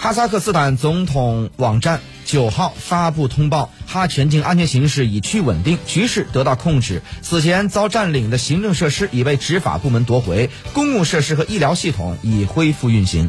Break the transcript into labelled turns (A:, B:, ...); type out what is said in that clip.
A: 哈萨克斯坦总统网站九号发布通报哈全境安全形势已趋稳定局势得到控制。此前遭占领的行政设施已被执法部门夺回公共设施和医疗系统已恢复运行。